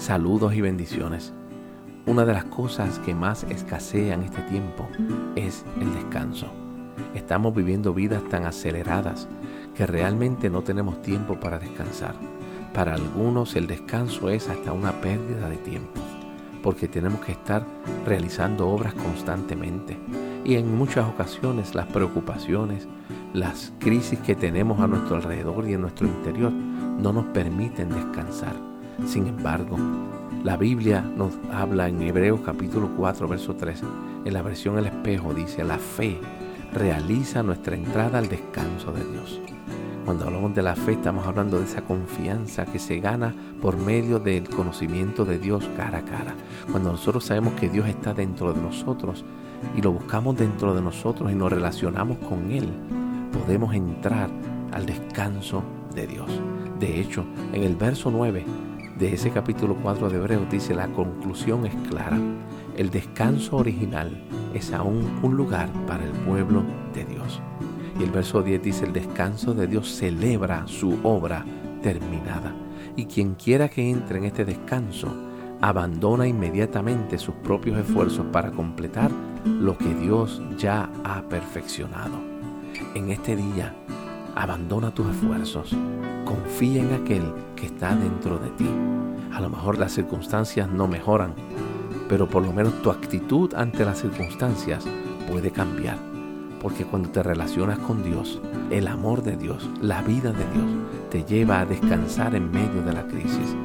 Saludos y bendiciones. Una de las cosas que más escasea en este tiempo es el descanso. Estamos viviendo vidas tan aceleradas que realmente no tenemos tiempo para descansar. Para algunos el descanso es hasta una pérdida de tiempo, porque tenemos que estar realizando obras constantemente. Y en muchas ocasiones las preocupaciones, las crisis que tenemos a nuestro alrededor y en nuestro interior no nos permiten descansar. Sin embargo, la Biblia nos habla en Hebreos capítulo 4, verso 3, en la versión El espejo, dice, la fe realiza nuestra entrada al descanso de Dios. Cuando hablamos de la fe estamos hablando de esa confianza que se gana por medio del conocimiento de Dios cara a cara. Cuando nosotros sabemos que Dios está dentro de nosotros y lo buscamos dentro de nosotros y nos relacionamos con Él, podemos entrar al descanso de Dios. De hecho, en el verso 9 de ese capítulo 4 de Hebreos dice la conclusión es clara. El descanso original es aún un lugar para el pueblo de Dios. Y el verso 10 dice el descanso de Dios celebra su obra terminada. Y quien quiera que entre en este descanso abandona inmediatamente sus propios esfuerzos para completar lo que Dios ya ha perfeccionado. En este día, abandona tus esfuerzos, confía en aquel que está dentro de ti. A lo mejor las circunstancias no mejoran, pero por lo menos tu actitud ante las circunstancias puede cambiar. Porque cuando te relacionas con Dios, el amor de Dios, la vida de Dios, te lleva a descansar en medio de la crisis.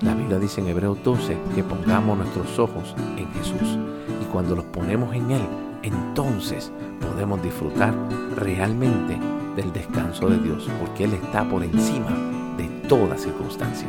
La Biblia dice en Hebreo 12 que pongamos nuestros ojos en Jesús. Y cuando los ponemos en Él, entonces podemos disfrutar realmente del descanso de Dios, porque Él está por encima de toda circunstancia.